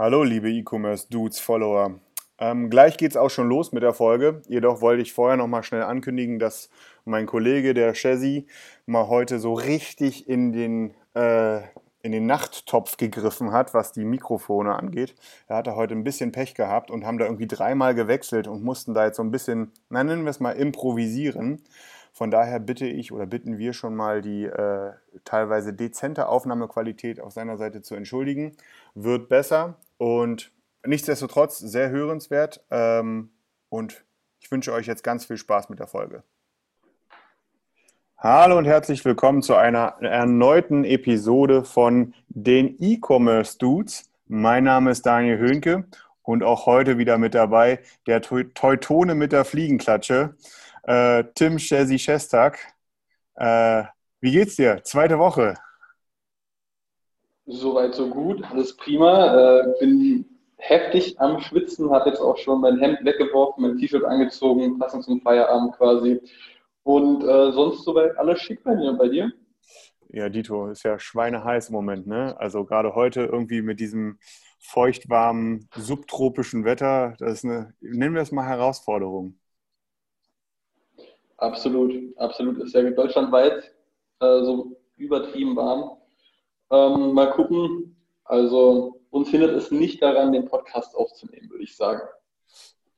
Hallo, liebe E-Commerce-Dudes-Follower. Ähm, gleich geht's auch schon los mit der Folge. Jedoch wollte ich vorher noch mal schnell ankündigen, dass mein Kollege, der Chazzy, mal heute so richtig in den, äh, in den Nachttopf gegriffen hat, was die Mikrofone angeht. Er hatte heute ein bisschen Pech gehabt und haben da irgendwie dreimal gewechselt und mussten da jetzt so ein bisschen, na, nennen wir es mal, improvisieren. Von daher bitte ich oder bitten wir schon mal die äh, teilweise dezente Aufnahmequalität auf seiner Seite zu entschuldigen. Wird besser und nichtsdestotrotz sehr hörenswert. Ähm, und ich wünsche euch jetzt ganz viel Spaß mit der Folge. Hallo und herzlich willkommen zu einer erneuten Episode von den E-Commerce Dudes. Mein Name ist Daniel Höhnke und auch heute wieder mit dabei der Teu- Teutone mit der Fliegenklatsche, äh, Tim Chesi Shestak. Äh, wie geht's dir? Zweite Woche. Soweit, so gut, alles prima. Äh, bin heftig am Schwitzen, habe jetzt auch schon mein Hemd weggeworfen, mein T-Shirt angezogen, passend zum Feierabend quasi. Und äh, sonst soweit alles schick bei mir und bei dir? Ja, Dito, ist ja schweineheiß im Moment, ne? Also gerade heute irgendwie mit diesem feuchtwarmen, subtropischen Wetter, das ist eine, nennen wir es mal Herausforderung. Absolut, absolut. Ist ja deutschlandweit äh, so übertrieben warm. Ähm, mal gucken. Also uns hindert es nicht daran, den Podcast aufzunehmen, würde ich sagen.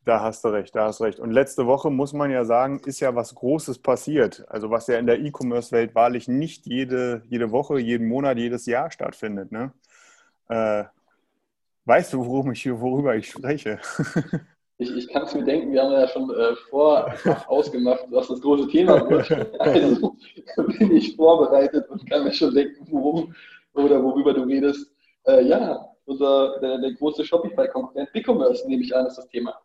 Da hast du recht, da hast du recht. Und letzte Woche muss man ja sagen, ist ja was Großes passiert. Also was ja in der E-Commerce-Welt wahrlich nicht jede, jede Woche, jeden Monat, jedes Jahr stattfindet. Ne? Äh, weißt du, worum ich, worüber ich spreche? Ich, ich kann es mir denken, wir haben ja schon äh, vor ausgemacht, was das große Thema wird. Also bin ich vorbereitet und kann mir schon denken, worum oder worüber du redest. Äh, ja, unser, der, der große Shopify-Konkurrent BigCommerce, nehme ich an, ist das Thema.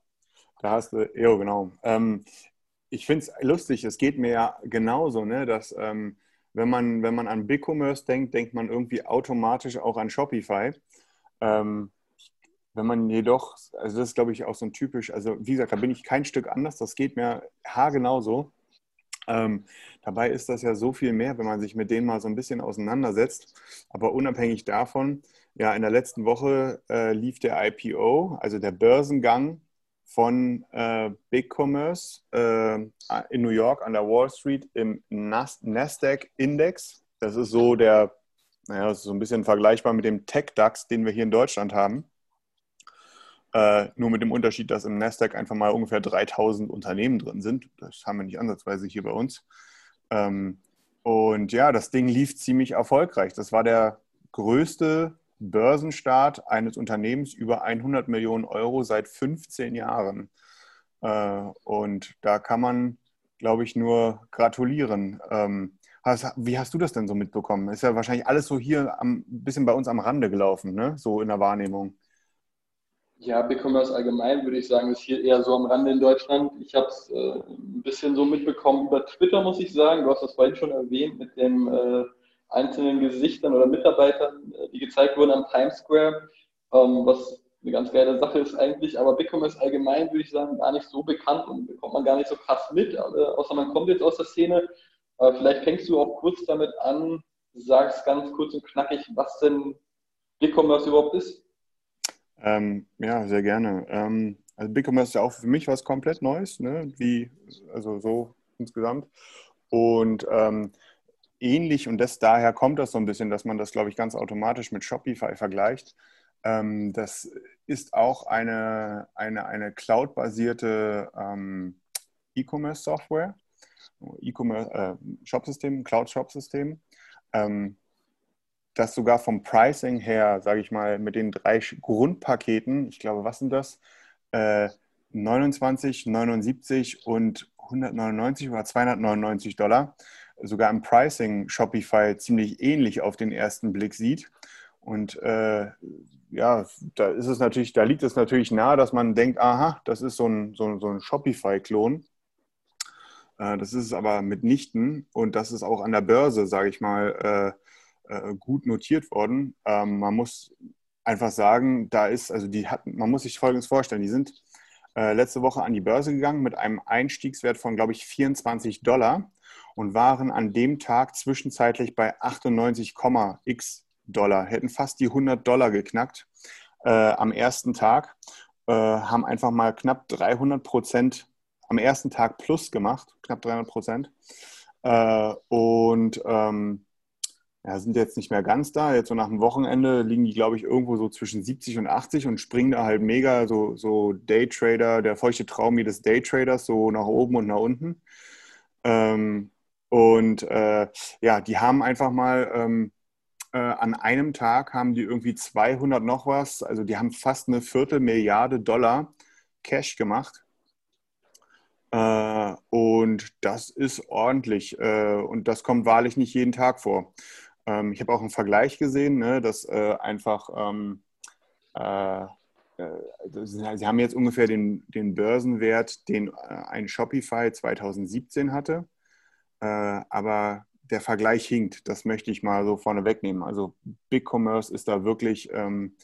Da hast du, ja, genau. Ähm, ich finde es lustig, es geht mir ja genauso, ne, dass ähm, wenn, man, wenn man an BigCommerce denkt, denkt man irgendwie automatisch auch an Shopify. Ähm, wenn man jedoch, also das ist glaube ich auch so ein typisch, also wie gesagt, da bin ich kein Stück anders, das geht mir haargenau so. Ähm, dabei ist das ja so viel mehr, wenn man sich mit denen mal so ein bisschen auseinandersetzt. Aber unabhängig davon, ja, in der letzten Woche äh, lief der IPO, also der Börsengang von äh, BigCommerce äh, in New York an der Wall Street im Nas Nasdaq-Index. Das ist so der, naja, das ist so ein bisschen vergleichbar mit dem Tech-DAX, den wir hier in Deutschland haben. Äh, nur mit dem Unterschied, dass im Nasdaq einfach mal ungefähr 3000 Unternehmen drin sind. Das haben wir nicht ansatzweise hier bei uns. Ähm, und ja, das Ding lief ziemlich erfolgreich. Das war der größte Börsenstart eines Unternehmens über 100 Millionen Euro seit 15 Jahren. Äh, und da kann man, glaube ich, nur gratulieren. Ähm, wie hast du das denn so mitbekommen? Ist ja wahrscheinlich alles so hier ein bisschen bei uns am Rande gelaufen, ne? so in der Wahrnehmung. Ja, BigCommerce allgemein würde ich sagen, ist hier eher so am Rande in Deutschland. Ich habe es äh, ein bisschen so mitbekommen über Twitter, muss ich sagen. Du hast das vorhin schon erwähnt mit den äh, einzelnen Gesichtern oder Mitarbeitern, äh, die gezeigt wurden am Times Square, ähm, was eine ganz geile Sache ist eigentlich. Aber BigCommerce allgemein würde ich sagen, gar nicht so bekannt und bekommt man gar nicht so krass mit, aber, außer man kommt jetzt aus der Szene. Äh, vielleicht fängst du auch kurz damit an, sagst ganz kurz und knackig, was denn BigCommerce überhaupt ist. Ähm, ja, sehr gerne. Ähm, also BigCommerce ist ja auch für mich was komplett Neues, ne? wie, also so insgesamt. Und ähm, ähnlich, und das, daher kommt das so ein bisschen, dass man das, glaube ich, ganz automatisch mit Shopify vergleicht. Ähm, das ist auch eine, eine, eine cloud-basierte ähm, E-Commerce-Software, E-Commerce, äh, Shopsystem, Cloud-Shop-System. Ähm, das sogar vom Pricing her, sage ich mal, mit den drei Grundpaketen, ich glaube, was sind das? Äh, 29, 79 und 199 oder 299 Dollar, sogar im Pricing Shopify ziemlich ähnlich auf den ersten Blick sieht. Und äh, ja, da ist es natürlich, da liegt es natürlich nahe, dass man denkt, aha, das ist so ein, so, so ein Shopify-Klon. Äh, das ist es aber mitnichten und das ist auch an der Börse, sage ich mal, äh, äh, gut notiert worden. Ähm, man muss einfach sagen, da ist, also die hatten, man muss sich Folgendes vorstellen, die sind letzte Woche an die Börse gegangen mit einem Einstiegswert von, glaube ich, 24 Dollar und waren an dem Tag zwischenzeitlich bei 98,x Dollar, hätten fast die 100 Dollar geknackt äh, am ersten Tag, äh, haben einfach mal knapp 300 Prozent am ersten Tag plus gemacht, knapp 300 Prozent. Äh, und ähm, ja, sind jetzt nicht mehr ganz da. Jetzt so nach dem Wochenende liegen die, glaube ich, irgendwo so zwischen 70 und 80 und springen da halt mega so, so Daytrader, der feuchte Traum jedes Daytraders, so nach oben und nach unten. Ähm, und äh, ja, die haben einfach mal ähm, äh, an einem Tag haben die irgendwie 200 noch was, also die haben fast eine Viertelmilliarde Dollar Cash gemacht. Äh, und das ist ordentlich äh, und das kommt wahrlich nicht jeden Tag vor. Ähm, ich habe auch einen Vergleich gesehen, ne, dass äh, einfach ähm, äh, äh, Sie haben jetzt ungefähr den, den Börsenwert, den ein Shopify 2017 hatte. Aber der Vergleich hinkt. Das möchte ich mal so vorne wegnehmen. Also Big Commerce ist da wirklich ähm,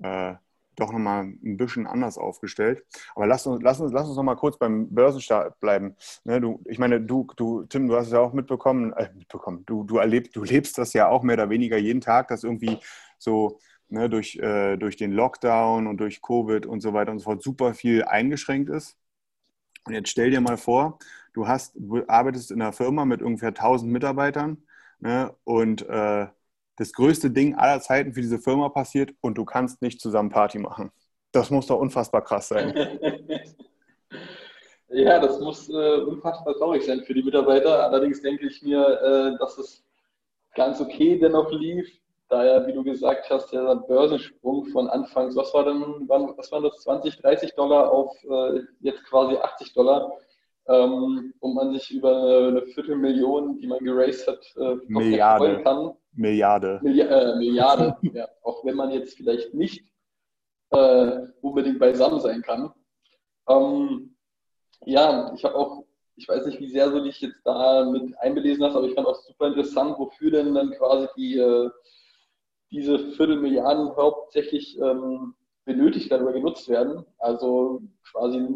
äh, doch nochmal ein bisschen anders aufgestellt. Aber lass uns, lass uns, lass uns noch mal kurz beim Börsenstart bleiben. Ne, du, ich meine, du, du, Tim, du hast es ja auch mitbekommen, äh, mitbekommen. Du, du, erlebst, du lebst das ja auch mehr oder weniger jeden Tag, dass irgendwie so ne, durch, äh, durch den Lockdown und durch Covid und so weiter und so fort super viel eingeschränkt ist. Und jetzt stell dir mal vor, du hast, arbeitest in einer Firma mit ungefähr 1000 Mitarbeitern ne, und äh, das größte Ding aller Zeiten für diese Firma passiert und du kannst nicht zusammen Party machen. Das muss doch unfassbar krass sein. ja, das muss äh, unfassbar traurig sein für die Mitarbeiter. Allerdings denke ich mir, äh, dass es ganz okay dennoch lief, da ja, wie du gesagt hast, der Börsensprung von Anfangs, was war denn, was waren das, 20, 30 Dollar auf äh, jetzt quasi 80 Dollar, ähm, und man sich über eine Viertelmillion, die man geraced hat, äh, Milliarde. kann. Milliarde. Milli äh, Milliarde, ja. Auch wenn man jetzt vielleicht nicht äh, unbedingt beisammen sein kann. Ähm, ja, ich habe auch, ich weiß nicht, wie sehr du dich jetzt da mit einbelesen hast, aber ich fand auch super interessant, wofür denn dann quasi die, äh, diese Viertelmilliarden hauptsächlich ähm, benötigt werden oder genutzt werden. Also quasi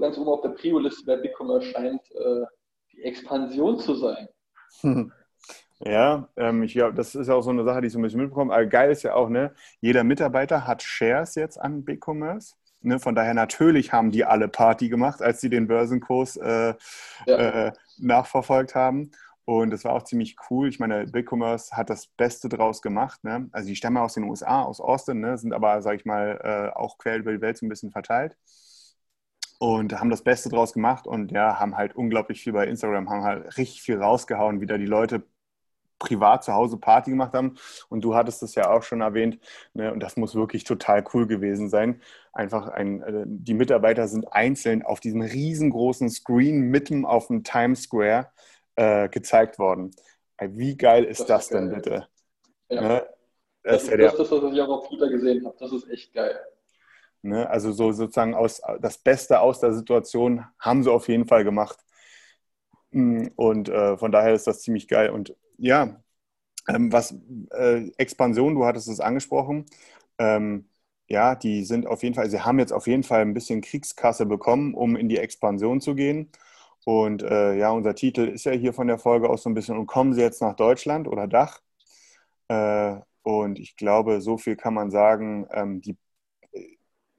ganz oben auf der Prio-Liste bei BigCommerce scheint äh, die Expansion zu sein. Ja, ähm, ich glaube, das ist auch so eine Sache, die ich so ein bisschen mitbekomme. Aber geil ist ja auch, ne, jeder Mitarbeiter hat Shares jetzt an BigCommerce. Ne, von daher natürlich haben die alle Party gemacht, als sie den Börsenkurs äh, ja. äh, nachverfolgt haben. Und das war auch ziemlich cool. Ich meine, BigCommerce hat das Beste draus gemacht. Ne? Also die stammen aus den USA, aus Austin, ne? sind aber, sage ich mal, äh, auch quer über die Welt so ein bisschen verteilt und haben das Beste draus gemacht und ja, haben halt unglaublich viel bei Instagram, haben halt richtig viel rausgehauen, wie da die Leute privat zu Hause Party gemacht haben. Und du hattest es ja auch schon erwähnt. Ne? Und das muss wirklich total cool gewesen sein. Einfach ein, äh, die Mitarbeiter sind einzeln auf diesem riesengroßen Screen mitten auf dem Times Square äh, gezeigt worden. Wie geil ist das, das ist denn geil. bitte? Ja. Ne? Das, das, ist ja das, das, was ich auch auf Twitter gesehen habe. Das ist echt geil. Ne? Also so sozusagen aus, das Beste aus der Situation haben sie auf jeden Fall gemacht. Mm, und äh, von daher ist das ziemlich geil. Und ja, ähm, was äh, Expansion, du hattest es angesprochen. Ähm, ja, die sind auf jeden Fall, sie haben jetzt auf jeden Fall ein bisschen Kriegskasse bekommen, um in die Expansion zu gehen. Und äh, ja, unser Titel ist ja hier von der Folge aus so ein bisschen, und kommen sie jetzt nach Deutschland oder Dach? Äh, und ich glaube, so viel kann man sagen, ähm, die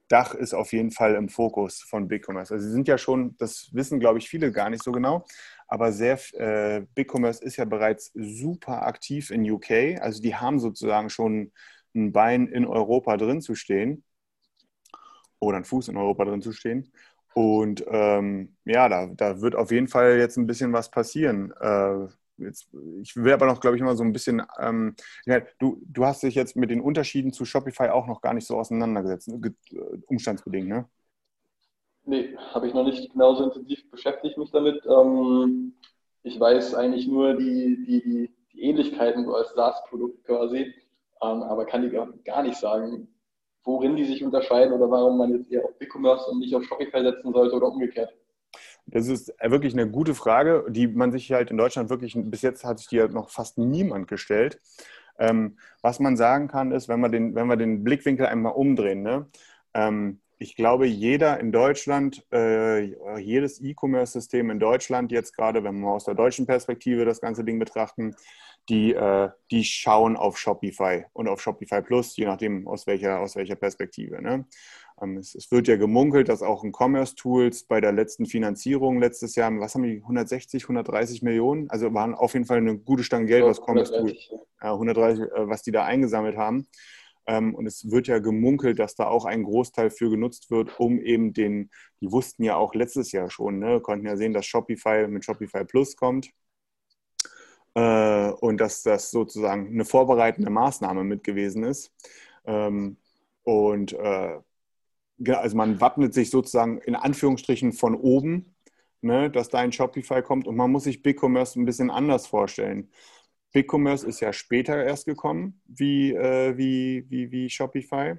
Dach ist auf jeden Fall im Fokus von BigCommerce. Also sie sind ja schon, das wissen glaube ich viele gar nicht so genau, aber sehr äh, BigCommerce ist ja bereits super aktiv in UK. Also die haben sozusagen schon ein Bein in Europa drin zu stehen oder ein Fuß in Europa drin zu stehen. Und ähm, ja, da, da wird auf jeden Fall jetzt ein bisschen was passieren. Äh, Jetzt, ich will aber noch, glaube ich, mal so ein bisschen, ähm, du, du hast dich jetzt mit den Unterschieden zu Shopify auch noch gar nicht so auseinandergesetzt, umstandsbedingt, ne? Nee, habe ich noch nicht genauso intensiv beschäftigt mich damit. Ähm, Ich weiß eigentlich nur die, die, die, Ähnlichkeiten so als SaaS-Produkt quasi, ähm, aber kann die gar nicht sagen, worin die sich unterscheiden oder warum man jetzt eher auf BigCommerce und nicht auf Shopify setzen sollte oder umgekehrt. Das ist wirklich eine gute Frage, die man sich halt in Deutschland wirklich, bis jetzt hat sich die ja noch fast niemand gestellt. Ähm, was man sagen kann, ist, wenn wir den, wenn wir den Blickwinkel einmal umdrehen, ne? Ähm, ich glaube, jeder in Deutschland, äh, jedes E-Commerce-System in Deutschland, jetzt gerade, wenn wir aus der deutschen Perspektive das ganze Ding betrachten, die, äh, die schauen auf Shopify und auf Shopify Plus, je nachdem aus welcher, aus welcher Perspektive. Ne? Ähm, es, es, wird ja gemunkelt, dass auch ein Commerce Tools bei der letzten Finanzierung letztes Jahr, was haben die, 160, 130 Millionen? Also waren auf jeden Fall eine gute Stange Geld, was Commerce Tools, ja, 130, äh, was die da eingesammelt haben. Ähm, und es wird ja gemunkelt, dass da auch ein Großteil für genutzt wird, um eben den, die wussten ja auch letztes Jahr schon, ne, konnten ja sehen, dass Shopify mit Shopify Plus kommt. Äh, und dass das sozusagen eine vorbereitende Maßnahme mit gewesen ist. Ähm, und äh, also man wappnet sich sozusagen in Anführungsstrichen von oben, ne, dass da ein Shopify kommt und man muss sich BigCommerce ein bisschen anders vorstellen. BigCommerce ist ja später erst gekommen wie, äh, wie, wie, wie Shopify,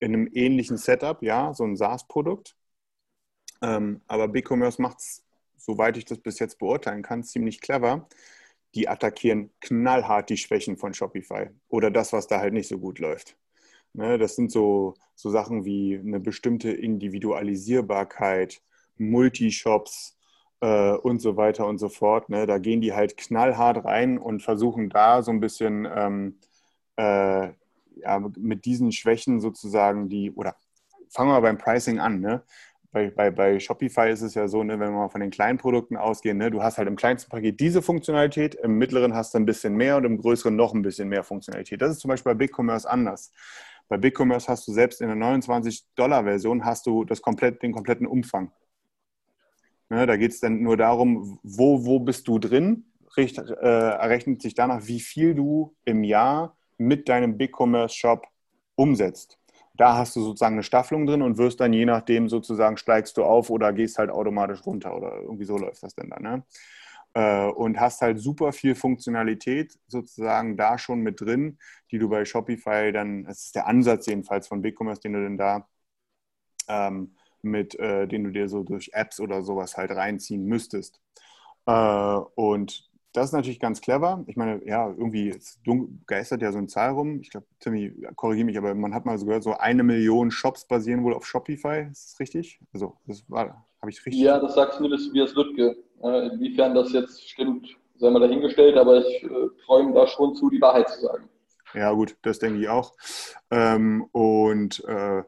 in einem ähnlichen Setup, ja, so ein SaaS-Produkt. Ähm, aber BigCommerce macht es, soweit ich das bis jetzt beurteilen kann, ziemlich clever. Die attackieren knallhart die Schwächen von Shopify oder das, was da halt nicht so gut läuft. Ne, das sind so, so Sachen wie eine bestimmte Individualisierbarkeit, Multishops äh, und so weiter und so fort. Ne? Da gehen die halt knallhart rein und versuchen da so ein bisschen ähm, äh, ja, mit diesen Schwächen sozusagen die, oder fangen wir beim Pricing an. Ne? Bei, bei, bei Shopify ist es ja so, ne, wenn wir mal von den kleinen Produkten ausgehen, ne, du hast halt im kleinsten Paket diese Funktionalität, im mittleren hast du ein bisschen mehr und im größeren noch ein bisschen mehr Funktionalität. Das ist zum Beispiel bei BigCommerce anders. Bei BigCommerce hast du selbst in der 29-Dollar-Version hast du das komplett, den kompletten Umfang. Ne, da geht es dann nur darum, wo, wo bist du drin, Richt, äh, errechnet sich danach, wie viel du im Jahr mit deinem BigCommerce-Shop umsetzt. Da hast du sozusagen eine Staffelung drin und wirst dann je nachdem sozusagen steigst du auf oder gehst halt automatisch runter oder irgendwie so läuft das denn dann. Ne? Äh, und hast halt super viel Funktionalität sozusagen da schon mit drin, die du bei Shopify dann, das ist der Ansatz jedenfalls von BigCommerce, den du denn da ähm, mit, äh, den du dir so durch Apps oder sowas halt reinziehen müsstest. Äh, und das ist natürlich ganz clever. Ich meine, ja, irgendwie geistert ja so eine Zahl rum. Ich glaube, Timmy, korrigiere mich, aber man hat mal so gehört, so eine Million Shops basieren wohl auf Shopify. Ist das richtig? Also, das war, habe ich richtig? Ja, das sagt zumindest Tobias Lüttke. Äh, inwiefern das jetzt stimmt, sei mal dahingestellt, aber ich äh, träume da schon zu, die Wahrheit zu sagen. Ja, gut, das denke ich auch. Ähm, und äh,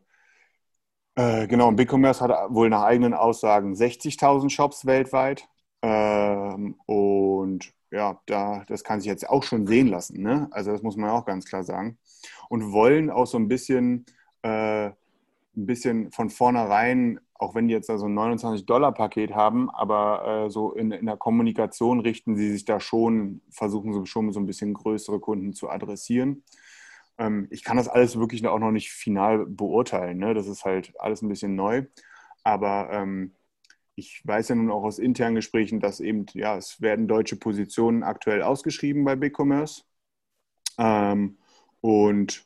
äh, genau, BigCommerce hat wohl nach eigenen Aussagen 60.000 Shops weltweit. Ähm, und ja, da, das kann sich jetzt auch schon sehen lassen. Ne? Also das muss man auch ganz klar sagen. Und wollen auch so ein bisschen, äh, ein bisschen von vornherein, auch wenn die jetzt da so ein 29-Dollar-Paket haben, aber äh, so in, in der Kommunikation richten sie sich da schon, versuchen sie schon so ein bisschen größere Kunden zu adressieren. Ähm, ich kann das alles wirklich auch noch nicht final beurteilen. Ne? Das ist halt alles ein bisschen neu. Aber ähm, ich weiß ja nun auch aus internen Gesprächen, dass eben, ja, es werden deutsche Positionen aktuell ausgeschrieben bei BigCommerce. Ähm, und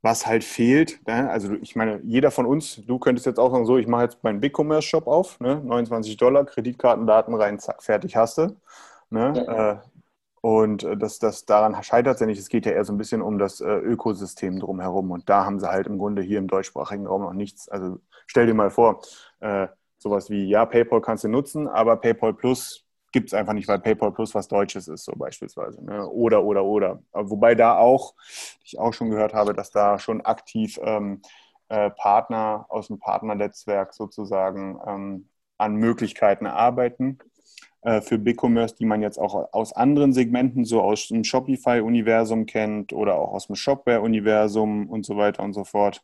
was halt fehlt, ne? also ich meine, jeder von uns, du könntest jetzt auch sagen, so, ich mache jetzt meinen BigCommerce-Shop auf, ne? 29 Dollar, Kreditkartendaten rein, zack, fertig hast du. Ne? Ja. Äh, und äh, das, das, daran scheitert es ja nicht. Es geht ja eher so ein bisschen um das äh, Ökosystem drumherum. Und da haben sie halt im Grunde hier im deutschsprachigen Raum noch nichts. Also stell dir mal vor, äh, sowas wie, ja, PayPal kannst du nutzen, aber PayPal Plus gibt es einfach nicht, weil PayPal Plus was Deutsches ist, so beispielsweise. Ne? Oder, oder, oder. Wobei da auch, ich auch schon gehört habe, dass da schon aktiv ähm, äh, Partner aus dem Partnernetzwerk sozusagen ähm, an Möglichkeiten arbeiten äh, für BigCommerce, die man jetzt auch aus anderen Segmenten, so aus dem Shopify-Universum kennt oder auch aus dem Shopware-Universum und so weiter und so fort.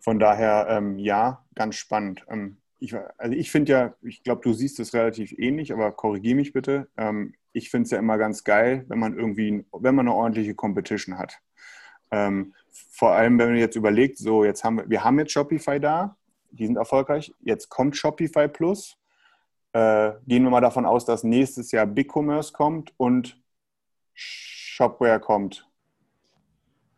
Von daher, ähm, ja, ganz spannend. Ähm, ich, also ich finde ja, ich glaube, du siehst es relativ ähnlich, aber korrigiere mich bitte. Ähm, ich finde es ja immer ganz geil, wenn man irgendwie, wenn man eine ordentliche Competition hat. Ähm, vor allem, wenn man jetzt überlegt, so jetzt haben wir, wir haben jetzt Shopify da, die sind erfolgreich, jetzt kommt Shopify Plus äh, gehen wir mal davon aus, dass nächstes Jahr BigCommerce kommt und Shopware kommt.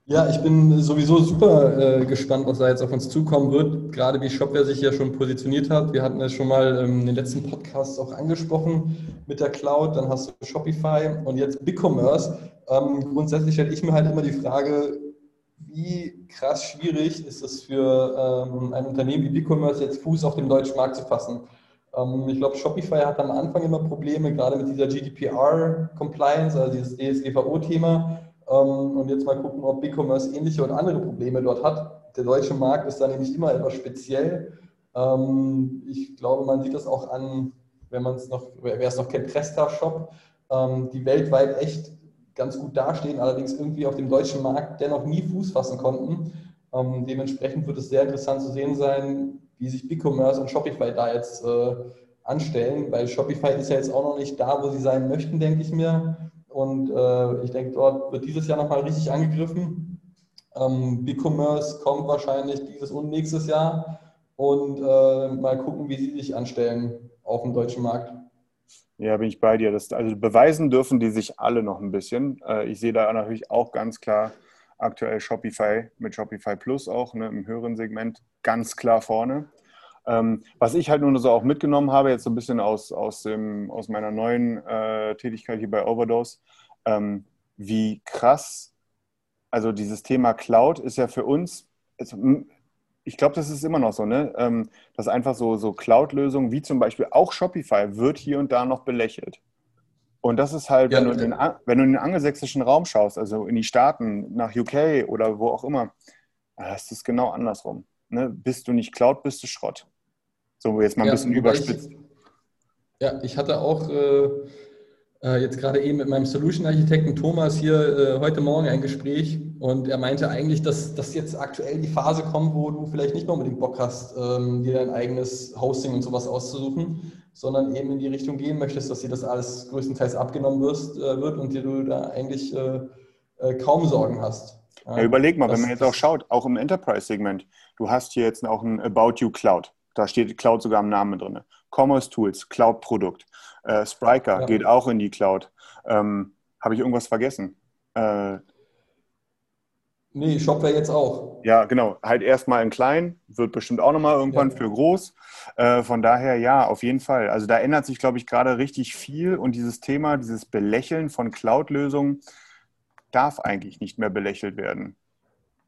Ja, ich bin sowieso super äh, gespannt, was da jetzt auf uns zukommen wird. Gerade wie Shopware sich ja schon positioniert hat. Wir hatten es schon mal ähm, in den letzten Podcasts auch angesprochen mit der Cloud. Dann hast du Shopify und jetzt BigCommerce. Ähm, grundsätzlich stelle ich mir halt immer die Frage, wie krass schwierig ist es für ähm, ein Unternehmen wie BigCommerce jetzt Fuß auf dem deutschen Markt zu fassen. Ähm, ich glaube, Shopify hat am Anfang immer Probleme, gerade mit dieser GDPR-Compliance, also dieses DSGVO-Thema ähm, und jetzt mal gucken, ob BigCommerce ähnliche und andere Probleme dort hat. Der deutsche Markt ist da nämlich immer etwas speziell. Ähm, ich glaube, man sieht das auch an, wenn man es noch, wer es noch kennt, Presta Shop, die weltweit echt ganz gut dastehen, allerdings irgendwie auf dem deutschen Markt dennoch nie Fuß fassen konnten. dementsprechend wird es sehr interessant zu sehen sein, wie sich BigCommerce und Shopify da jetzt äh, anstellen, weil Shopify ist ja jetzt auch noch nicht da, wo sie sein möchten, denke ich mir. Und äh, ich denke, dort wird dieses Jahr nochmal richtig angegriffen. Ähm, BigCommerce kommt wahrscheinlich dieses und nächstes Jahr. Und äh, mal gucken, wie sie sich anstellen auf dem deutschen Markt. Ja, bin ich bei dir. Das, also beweisen dürfen die sich alle noch ein bisschen. Äh, ich sehe da natürlich auch ganz klar aktuell Shopify mit Shopify Plus auch ne, im höheren Segment ganz klar vorne. Ähm, was ich halt nur so auch mitgenommen habe, jetzt so ein bisschen aus, aus, dem, aus meiner neuen äh, Tätigkeit hier bei Overdose, ähm, wie krass, also dieses Thema Cloud ist ja für uns, also, ich glaube, das ist immer noch so, ne? Ähm, dass einfach so, so Cloud-Lösungen wie zum Beispiel auch Shopify wird hier und da noch belächelt. Und das ist halt, ja, wenn, du in den, wenn du in den angelsächsischen Raum schaust, also in die Staaten, nach UK oder wo auch immer, ist es genau andersrum. Ne? Bist du nicht Cloud, bist du Schrott. So jetzt mal ein ja, bisschen überspitzt. Ich, ja, ich hatte auch äh, äh, jetzt gerade eben mit meinem Solution-Architekten Thomas hier äh, heute Morgen ein Gespräch und er meinte eigentlich, dass, dass jetzt aktuell die Phase kommt, wo du vielleicht nicht mehr unbedingt Bock hast, ähm, dir dein eigenes Hosting und sowas auszusuchen, sondern eben in die Richtung gehen möchtest, dass dir das alles größtenteils abgenommen wirst, äh, wird und dir du da eigentlich äh, äh, kaum Sorgen hast. Ja, überleg mal, das, wenn man jetzt auch schaut, auch im Enterprise-Segment, du hast hier jetzt auch ein About You Cloud. Da steht Cloud sogar im Namen drin. Commerce Tools, Cloud-Produkt. Äh, Spriker ja. geht auch in die Cloud. Ähm, Habe ich irgendwas vergessen? Äh, nee, Shopware jetzt auch. Ja, genau. Halt erstmal in klein, wird bestimmt auch nochmal irgendwann ja. für groß. Äh, von daher, ja, auf jeden Fall. Also da ändert sich, glaube ich, gerade richtig viel und dieses Thema, dieses Belächeln von Cloud-Lösungen darf eigentlich nicht mehr belächelt werden.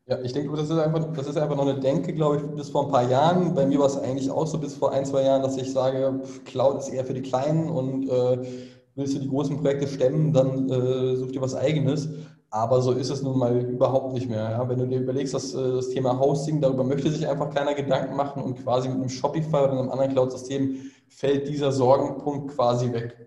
Ja, ich denke, das ist einfach, das ist einfach noch eine Denke, glaube ich, bis vor ein paar Jahren. Bei mir war es eigentlich auch so bis vor ein, zwei Jahren, dass ich sage, Cloud ist eher für die Kleinen und äh, willst du die großen Projekte stemmen, dann äh, such dir was Eigenes. Aber so ist es nun mal überhaupt nicht mehr. Ja? Wenn du dir überlegst, dass äh, das Thema Hosting, darüber möchte sich einfach keiner Gedanken machen und quasi mit einem Shopify oder einem anderen Cloud-System fällt dieser Sorgenpunkt quasi weg.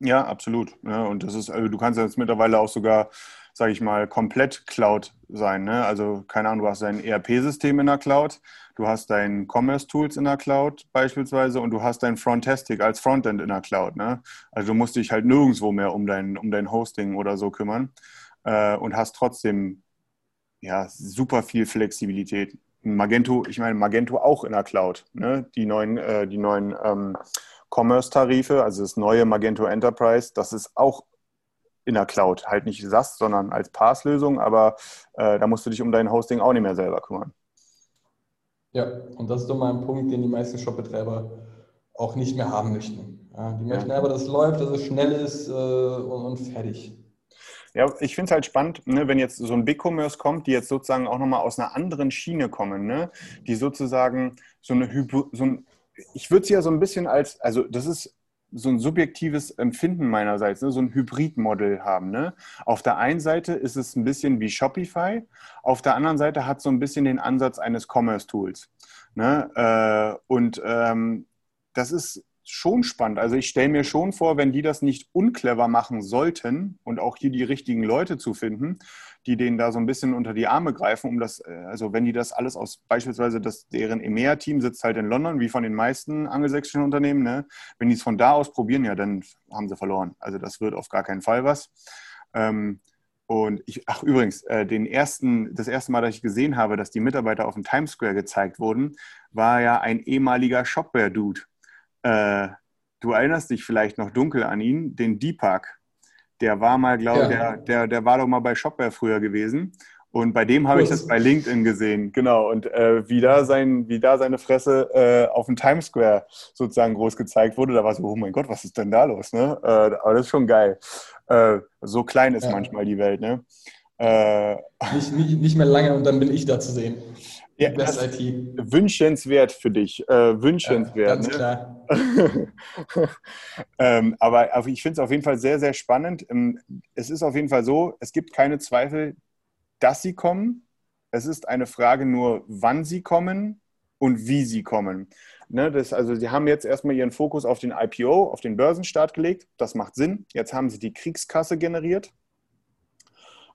Ja, absolut. Ja, und das ist, also du kannst jetzt mittlerweile auch sogar sage ich mal, komplett Cloud sein. Ne? Also, keine Ahnung, du hast dein ERP-System in der Cloud, du hast dein Commerce-Tools in der Cloud beispielsweise und du hast dein Frontastic als Frontend in der Cloud. Ne? Also, du musst dich halt nirgendwo mehr um dein, um dein Hosting oder so kümmern äh, und hast trotzdem ja, super viel Flexibilität. Magento, ich meine, Magento auch in der Cloud. Ne? Die neuen, äh, die neuen ähm, Commerce-Tarife, also das neue Magento Enterprise, das ist auch in der Cloud. Halt nicht SaaS, sondern als PaaS-Lösung, aber äh, da musst du dich um dein Hosting auch nicht mehr selber kümmern. Ja, und das ist doch mal ein Punkt, den die meisten Shopbetreiber auch nicht mehr haben möchten. Ja, die möchten ja. aber, dass es läuft, dass es schnell ist äh, und, und, fertig. Ja, ich finde es halt spannend, ne, wenn jetzt so ein Big-Commerce kommt, die jetzt sozusagen auch nochmal aus einer anderen Schiene kommen, ne, die sozusagen so eine Hypo, so ein, ich würde sie ja so ein bisschen als, also das ist so ein subjektives Empfinden meinerseits, ne? so ein Hybridmodell haben. Ne? Auf der einen Seite ist es ein bisschen wie Shopify, auf der anderen Seite hat es so ein bisschen den Ansatz eines Commerce-Tools. Ne? Äh, und ähm, das ist schon spannend. Also ich stelle mir schon vor, wenn die das nicht unclever machen sollten und auch hier die richtigen Leute zu finden, die denen da so ein bisschen unter die Arme greifen, um das, äh, also wenn die das alles aus, beispielsweise das, deren EMEA-Team sitzt halt in London, wie von den meisten angelsächsischen Unternehmen, ne? wenn die es von da aus probieren, ja, dann haben sie verloren. Also das wird auf gar keinen Fall was. Ähm, und ich, ach übrigens, äh, den ersten, das erste Mal, dass ich gesehen habe, dass die Mitarbeiter auf dem Times Square gezeigt wurden, war ja ein ehemaliger Shopware-Dude äh, du erinnerst dich vielleicht noch dunkel an ihn, den Deepak. Der war mal, glaube ich, Ja. der, der, der war doch mal bei Shopware früher gewesen. Und bei dem habe ich das bei LinkedIn gesehen, genau. Und äh, wie, da sein, wie da seine Fresse äh, auf dem Times Square sozusagen groß gezeigt wurde, da war so, oh mein Gott, was ist denn da los? Ne? Äh, aber das ist schon geil. Äh, so klein ist Ja. manchmal die Welt. Ne? Äh, Nicht, nicht, nicht mehr lange und dann bin ich da zu sehen. Ja, das- IT. wünschenswert für dich. Äh, Ja, wünschenswert. ganz ne? klar. ähm, aber auf- ich finde es auf jeden Fall sehr, sehr spannend. Ähm, Es ist auf jeden Fall so, es gibt keine Zweifel, dass sie kommen. Es ist eine Frage nur, wann sie kommen und wie sie kommen. Ne, das, also sie haben jetzt erstmal ihren Fokus auf den IPO, auf den Börsenstart gelegt. Das macht Sinn. Jetzt haben sie die Kriegskasse generiert.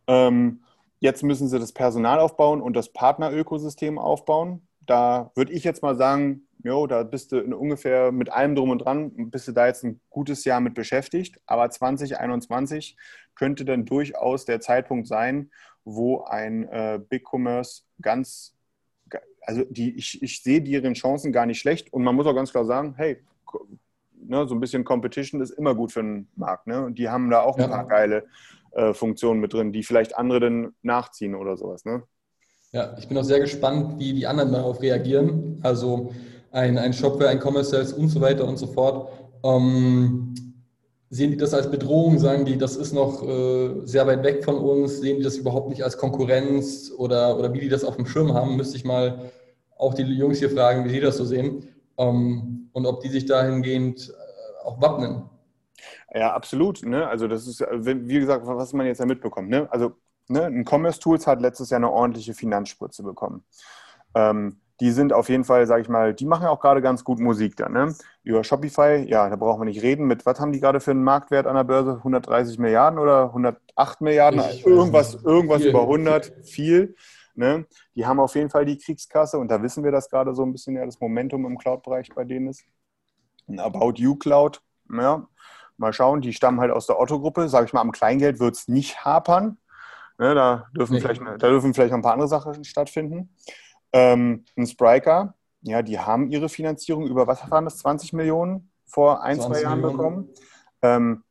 Ähm, jetzt müssen sie das Personal aufbauen und das Partnerökosystem aufbauen. Da würde ich jetzt mal sagen, jo, da bist du ungefähr mit allem drum und dran, bist du da jetzt ein gutes Jahr mit beschäftigt. Aber 2021 könnte dann durchaus der Zeitpunkt sein, wo ein äh, Big Commerce ganz, also die, ich, ich sehe deren Chancen gar nicht schlecht. Und man muss auch ganz klar sagen, hey, ne, so ein bisschen Competition ist immer gut für den Markt. Ne? Und die haben da auch ein Ja. paar geile äh, Funktionen mit drin, die vielleicht andere dann nachziehen oder sowas. Ne? Ja, ich bin auch sehr gespannt, wie die anderen darauf reagieren. Also ein, ein Shopware, ein Commerce Sales und so weiter und so fort. Ähm, sehen die das als Bedrohung? Sagen die, das ist noch äh, sehr weit weg von uns? Sehen die das überhaupt nicht als Konkurrenz? Oder, oder wie die das auf dem Schirm haben? Müsste ich mal auch die Jungs hier fragen, wie sie das so sehen. Ähm, und ob die sich dahingehend äh, auch wappnen. Ja, absolut. Ne? Also das ist, wie gesagt, was man jetzt ja mitbekommt. Ne? Also ne, ein Commerce Tools hat letztes Jahr eine ordentliche Finanzspritze bekommen. Ähm, die sind auf jeden Fall, sage ich mal, die machen auch gerade ganz gut Musik dann. Ne? Über Shopify, ja, da brauchen wir nicht reden. Mit was haben die gerade für einen Marktwert an der Börse? 130 Milliarden oder 108 Milliarden? Ich irgendwas irgendwas Viel. über 100, viel. Ne? Die haben auf jeden Fall die Kriegskasse und da wissen wir, dass gerade so ein bisschen ja das Momentum im Cloud-Bereich bei denen ist. Ein About You Cloud, ja, mal schauen, die stammen halt aus der Otto-Gruppe. Sage ich mal, am Kleingeld wird es nicht hapern. Ne, da, dürfen Nee. vielleicht, da dürfen vielleicht noch ein paar andere Sachen stattfinden. Ähm, ein Spriker, ja, die haben ihre Finanzierung über, was waren das, 20 Millionen vor ein, zwei 20 Jahren Millionen. bekommen. Ähm,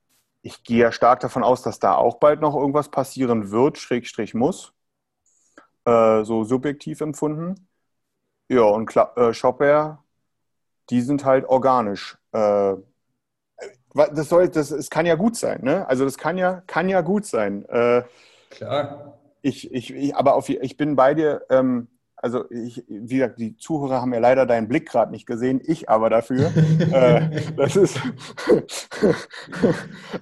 ich gehe ja stark davon aus, dass da auch bald noch irgendwas passieren wird, Schrägstrich muss. Äh, so subjektiv empfunden. Ja, und Kla äh, Shopware, die sind halt organisch. Äh, das, soll, das, es kann ja gut sein, ne? Also das kann ja, kann ja gut sein. Äh, Klar. ich, ich, ich, aber auf, ich bin bei dir. Ähm, also, ich, wie gesagt, die Zuhörer haben ja leider deinen Blick gerade nicht gesehen, ich aber dafür. äh, das ist.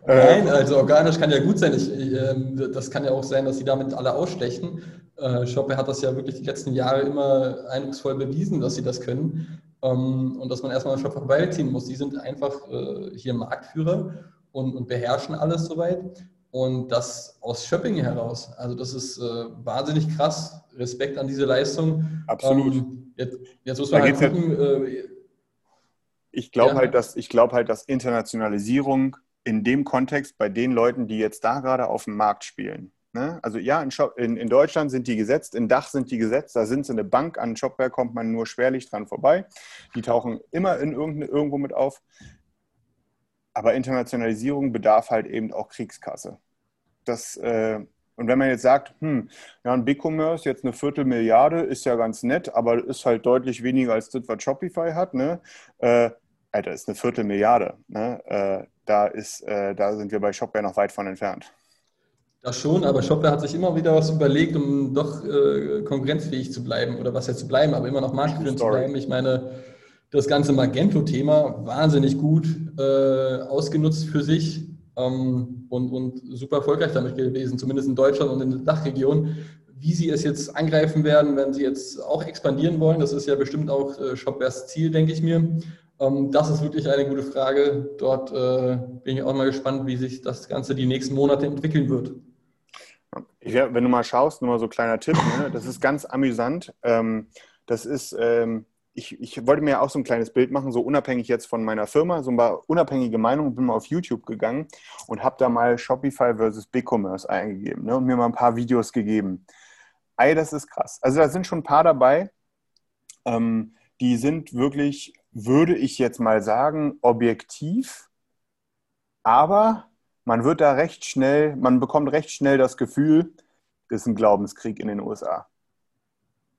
Nein, äh, also organisch kann ja gut sein. Ich, ähm, das kann ja auch sein, dass sie damit alle ausstechen. Äh, Shopware hat das ja wirklich die letzten Jahre immer eindrucksvoll bewiesen, dass sie das können. Ähm, und dass man erstmal Shopware vorbeiziehen muss. Die sind einfach äh, hier Marktführer und, und beherrschen alles soweit. Und das aus Shopping heraus. Also das ist äh, wahnsinnig krass. Respekt an diese Leistung. Absolut. Ähm, jetzt, jetzt muss Da man halt geht's ja- gucken, äh, ich glaube Ja. halt, dass ich glaube halt, dass Internationalisierung in dem Kontext bei den Leuten, die jetzt da gerade auf dem Markt spielen. Ne? Also ja, in, Shop, in, in Deutschland sind die gesetzt, in Dach sind die gesetzt, da sind sie eine Bank, an Shopware kommt man nur schwerlich dran vorbei. Die tauchen immer in irgendeine, irgendwo mit auf. Aber Internationalisierung bedarf halt eben auch Kriegskasse. Das, äh, und wenn man jetzt sagt, hm, ja, ein Big-Commerce, jetzt eine Viertelmilliarde, ist ja ganz nett, aber ist halt deutlich weniger als das, was Shopify hat, ne? Äh, Alter, ist eine Viertelmilliarde. Ne? Äh, da, ist, äh, da sind wir bei Shopware noch weit von entfernt. Das schon, aber Shopware hat sich immer wieder was überlegt, um doch äh, konkurrenzfähig zu bleiben oder was jetzt zu bleiben, aber immer noch marktführend zu bleiben. Ich meine, das ganze Magento-Thema wahnsinnig gut äh, ausgenutzt für sich ähm, und, und super erfolgreich damit gewesen, zumindest in Deutschland und in der Dachregion. Wie sie es jetzt angreifen werden, wenn sie jetzt auch expandieren wollen, das ist ja bestimmt auch äh, Shopwares Ziel, denke ich mir. Ähm, das ist wirklich eine gute Frage. Dort äh, bin ich auch mal gespannt, wie sich das Ganze die nächsten Monate entwickeln wird. Ich, wenn du mal schaust, nur mal so ein kleiner Tipp, ne? das ist ganz amüsant. Ähm, das ist, ähm, ich, ich wollte mir auch so ein kleines Bild machen, so unabhängig jetzt von meiner Firma, so ein paar unabhängige Meinungen, bin mal auf YouTube gegangen und habe da mal Shopify versus BigCommerce eingegeben ne? und mir mal ein paar Videos gegeben. Ey, das ist krass. Also da sind schon ein paar dabei, ähm, die sind wirklich würde ich jetzt mal sagen, objektiv, aber man wird da recht schnell, man bekommt recht schnell das Gefühl, das ist ein Glaubenskrieg in den USA.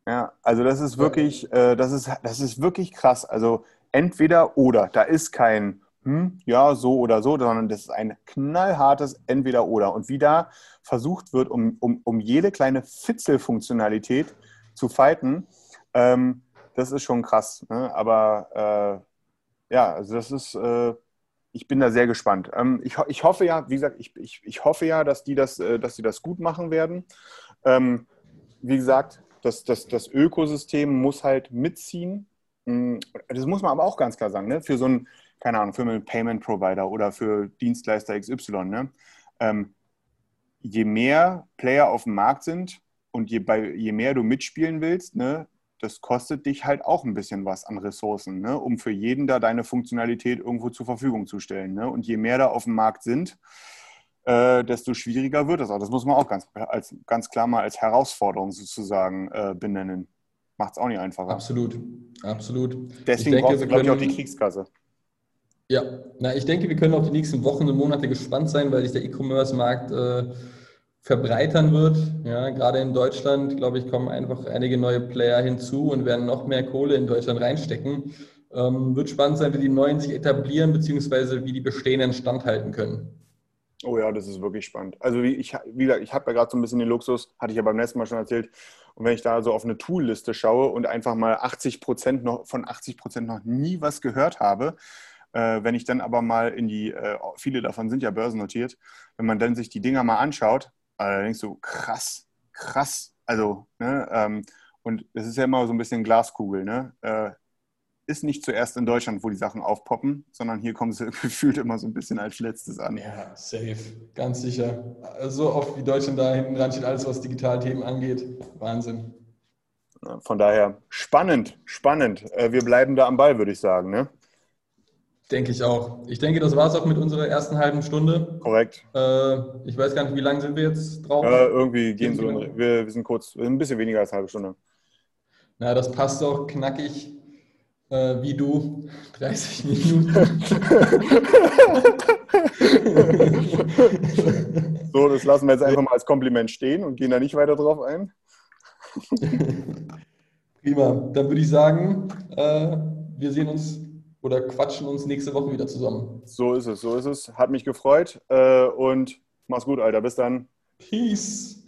Ja, also das ist wirklich, äh, das ist, das ist wirklich krass. Also entweder oder. Da ist kein hm, ja, so oder so, sondern das ist ein knallhartes Entweder-Oder. Und wie da versucht wird, um, um, um jede kleine Fitzelfunktionalität zu fighten, ähm, das ist schon krass. Ne? Aber äh, ja, also das ist, äh, ich bin da sehr gespannt. Ähm, ich, ich hoffe ja, wie gesagt, ich, ich, ich hoffe ja, dass die das, äh, dass die das gut machen werden. Ähm, wie gesagt, das, das, das Ökosystem muss halt mitziehen. Hm, das muss man aber auch ganz klar sagen, ne? für so ein keine Ahnung, für einen Payment Provider oder für Dienstleister XY. Ne? Ähm, je mehr Player auf dem Markt sind und je, bei, je mehr du mitspielen willst, ne, das kostet dich halt auch ein bisschen was an Ressourcen, ne, um für jeden da deine Funktionalität irgendwo zur Verfügung zu stellen. Ne? Und je mehr da auf dem Markt sind, äh, desto schwieriger wird es auch. Das muss man auch ganz, als, ganz klar mal als Herausforderung sozusagen äh, benennen. Macht es auch nicht einfacher. Absolut, absolut. Deswegen brauchst du, glaube ich, auch die Kriegskasse. Ja, na, ich denke, wir können auf die nächsten Wochen und Monate gespannt sein, weil sich der E-Commerce-Markt äh, verbreitern wird. Ja, gerade in Deutschland, glaube ich, kommen einfach einige neue Player hinzu und werden noch mehr Kohle in Deutschland reinstecken. Ähm, wird spannend sein, wie die neuen sich etablieren, beziehungsweise wie die bestehenden standhalten können. Oh ja, das ist wirklich spannend. Also wie ich, wie gesagt, ich habe ja gerade so ein bisschen den Luxus, hatte ich ja beim letzten Mal schon erzählt. Und wenn ich da so auf eine Tool-Liste schaue und einfach mal 80 Prozent noch von 80 Prozent noch nie was gehört habe, äh, wenn ich dann aber mal in die, äh, viele davon sind ja börsennotiert, wenn man dann sich die Dinger mal anschaut, äh, denkst du, krass, krass. Also, ne, ähm, und es ist ja immer so ein bisschen Glaskugel, ne? Äh, ist nicht zuerst in Deutschland, wo die Sachen aufpoppen, sondern hier kommen sie gefühlt immer so ein bisschen als letztes an. Ja, safe, ganz sicher. So oft wie Deutschland da hinten dran steht, alles was Digitalthemen angeht. Wahnsinn. Von daher spannend, spannend. Äh, wir bleiben da am Ball, würde ich sagen. Ne? Denke ich auch. Ich denke, das war es auch mit unserer ersten halben Stunde. Korrekt. Äh, ich weiß gar nicht, wie lange sind wir jetzt drauf? Äh, irgendwie gehen so, wir, wir, sind kurz, ein bisschen weniger als eine halbe Stunde. Na, das passt doch knackig äh, wie du. 30 Minuten. so, das lassen wir jetzt einfach mal als Kompliment stehen und gehen da nicht weiter drauf ein. Prima. Dann würde ich sagen, äh, wir sehen uns oder quatschen uns nächste Woche wieder zusammen. So ist es, so ist es. Hat mich gefreut äh, und mach's gut, Alter. Bis dann. Peace.